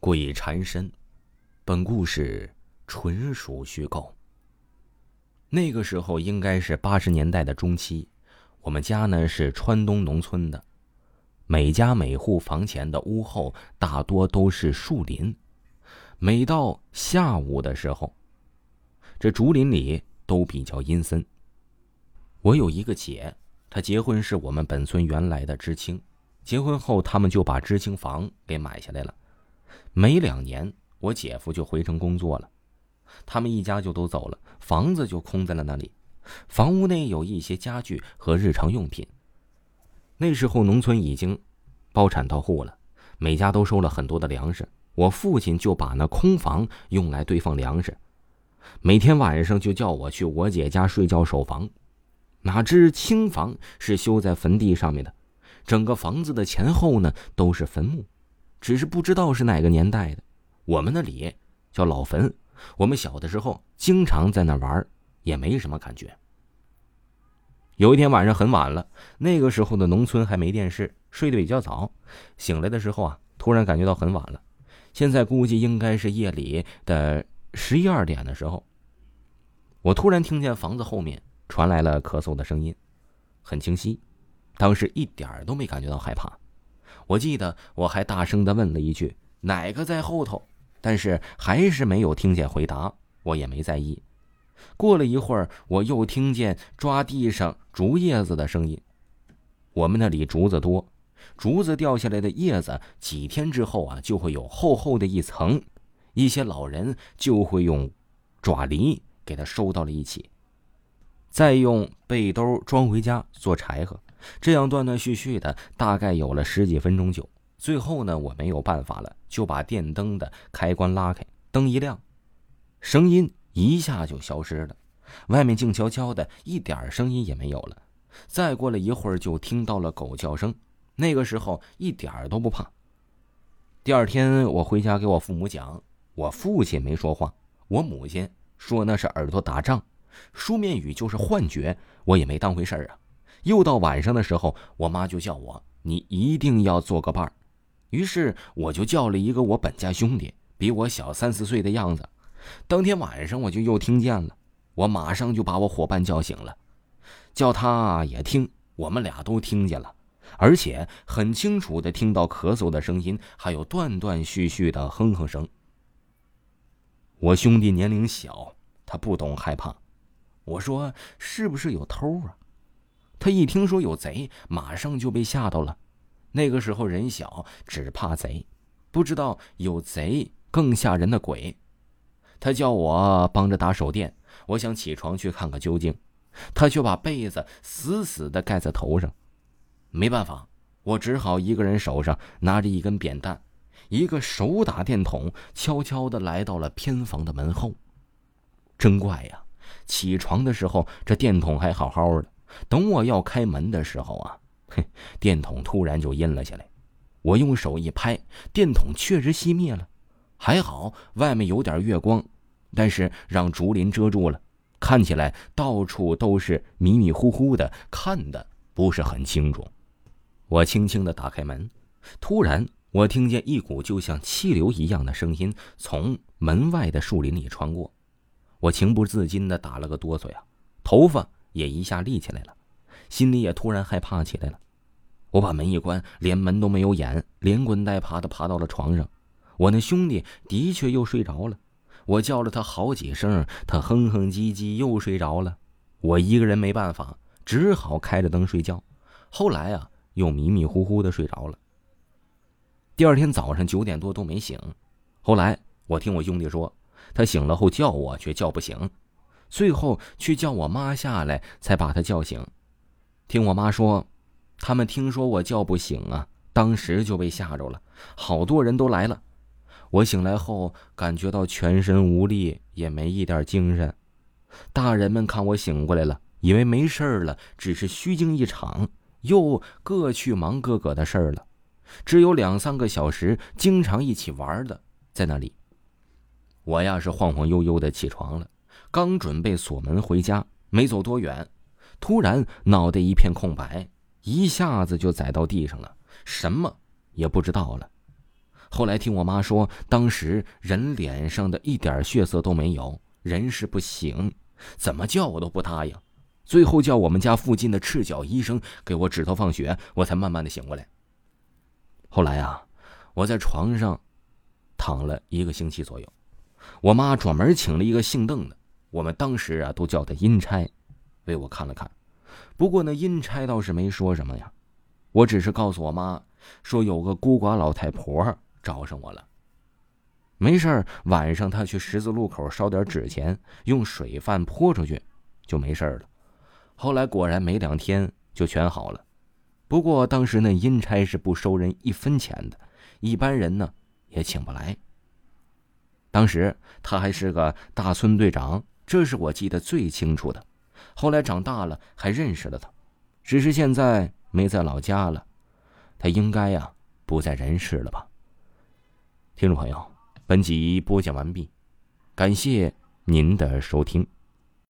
鬼缠身，本故事纯属虚构。那个时候应该是八十年代的中期，我们家呢是川东农村的，每家每户房前的屋后大多都是树林。每到下午的时候，这竹林里都比较阴森。我有一个姐，她结婚是我们本村原来的知青，结婚后他们就把知青房给买下来了。没两年，我姐夫就回城工作了，他们一家就都走了，房子就空在了那里。房屋内有一些家具和日常用品。那时候农村已经包产到户了，每家都收了很多的粮食。我父亲就把那空房用来堆放粮食，每天晚上就叫我去我姐家睡觉守房。哪知青房是修在坟地上面的，整个房子的前后呢都是坟墓。只是不知道是哪个年代的，我们那里叫老坟。我们小的时候经常在那玩，也没什么感觉。有一天晚上很晚了，那个时候的农村还没电视，睡得比较早。醒来的时候啊，突然感觉到很晚了。现在估计应该是夜里的十一二点的时候。我突然听见房子后面传来了咳嗽的声音，很清晰。当时一点都没感觉到害怕。我记得我还大声的问了一句：“哪个在后头？”但是还是没有听见回答，我也没在意。过了一会儿，我又听见抓地上竹叶子的声音。我们那里竹子多，竹子掉下来的叶子，几天之后啊，就会有厚厚的一层，一些老人就会用爪犁给它收到了一起，再用背兜装回家做柴禾。这样断断续续的，大概有了十几分钟久。最后呢，我没有办法了，就把电灯的开关拉开，灯一亮，声音一下就消失了。外面静悄悄的，一点声音也没有了。再过了一会儿，就听到了狗叫声。那个时候一点都不怕。第二天我回家给我父母讲，我父亲没说话，我母亲说那是耳朵打仗，书面语就是幻觉，我也没当回事儿啊。又到晚上的时候，我妈就叫我：“你一定要做个伴儿。”于是我就叫了一个我本家兄弟，比我小三四岁的样子。当天晚上我就又听见了，我马上就把我伙伴叫醒了，叫他也听。我们俩都听见了，而且很清楚的听到咳嗽的声音，还有断断续续的哼哼声。我兄弟年龄小，他不懂害怕。我说：“是不是有偷啊？”他一听说有贼，马上就被吓到了。那个时候人小，只怕贼，不知道有贼更吓人的鬼。他叫我帮着打手电，我想起床去看个究竟，他却把被子死死的盖在头上。没办法，我只好一个人手上拿着一根扁担，一个手打电筒，悄悄的来到了偏房的门后。真怪呀！起床的时候，这电筒还好好的。等我要开门的时候啊，嘿，电筒突然就阴了下来。我用手一拍，电筒确实熄灭了。还好外面有点月光，但是让竹林遮住了，看起来到处都是迷迷糊糊的，看的不是很清楚。我轻轻的打开门，突然我听见一股就像气流一样的声音从门外的树林里穿过，我情不自禁的打了个哆嗦呀，头发。也一下立起来了，心里也突然害怕起来了。我把门一关，连门都没有掩，连滚带爬的爬到了床上。我那兄弟的确又睡着了，我叫了他好几声，他哼哼唧唧又睡着了。我一个人没办法，只好开着灯睡觉。后来啊，又迷迷糊糊的睡着了。第二天早上九点多都没醒。后来我听我兄弟说，他醒了后叫我，却叫不醒。最后去叫我妈下来，才把他叫醒。听我妈说，他们听说我叫不醒啊，当时就被吓着了，好多人都来了。我醒来后感觉到全身无力，也没一点精神。大人们看我醒过来了，以为没事了，只是虚惊一场，又各去忙各个的事儿了。只有两三个小时经常一起玩的在那里。我呀是晃晃悠悠的起床了。刚准备锁门回家，没走多远，突然脑袋一片空白，一下子就栽到地上了，什么也不知道了。后来听我妈说，当时人脸上的一点血色都没有，人事不醒，怎么叫我都不答应。最后叫我们家附近的赤脚医生给我指头放血，我才慢慢的醒过来。后来啊，我在床上躺了一个星期左右，我妈专门请了一个姓邓的，我们当时啊都叫他阴差，为我看了看。不过那阴差倒是没说什么呀，我只是告诉我妈说有个孤寡老太婆。找上我了。没事儿晚上他去十字路口烧点纸钱，用水饭泼出去，就没事了。后来果然没两天就全好了。不过当时那阴差是不收人一分钱的，一般人呢也请不来。当时他还是个大村队长，这是我记得最清楚的。后来长大了还认识了他，只是现在没在老家了。他应该呀不在人世了吧。听众朋友，本集播讲完毕，感谢您的收听。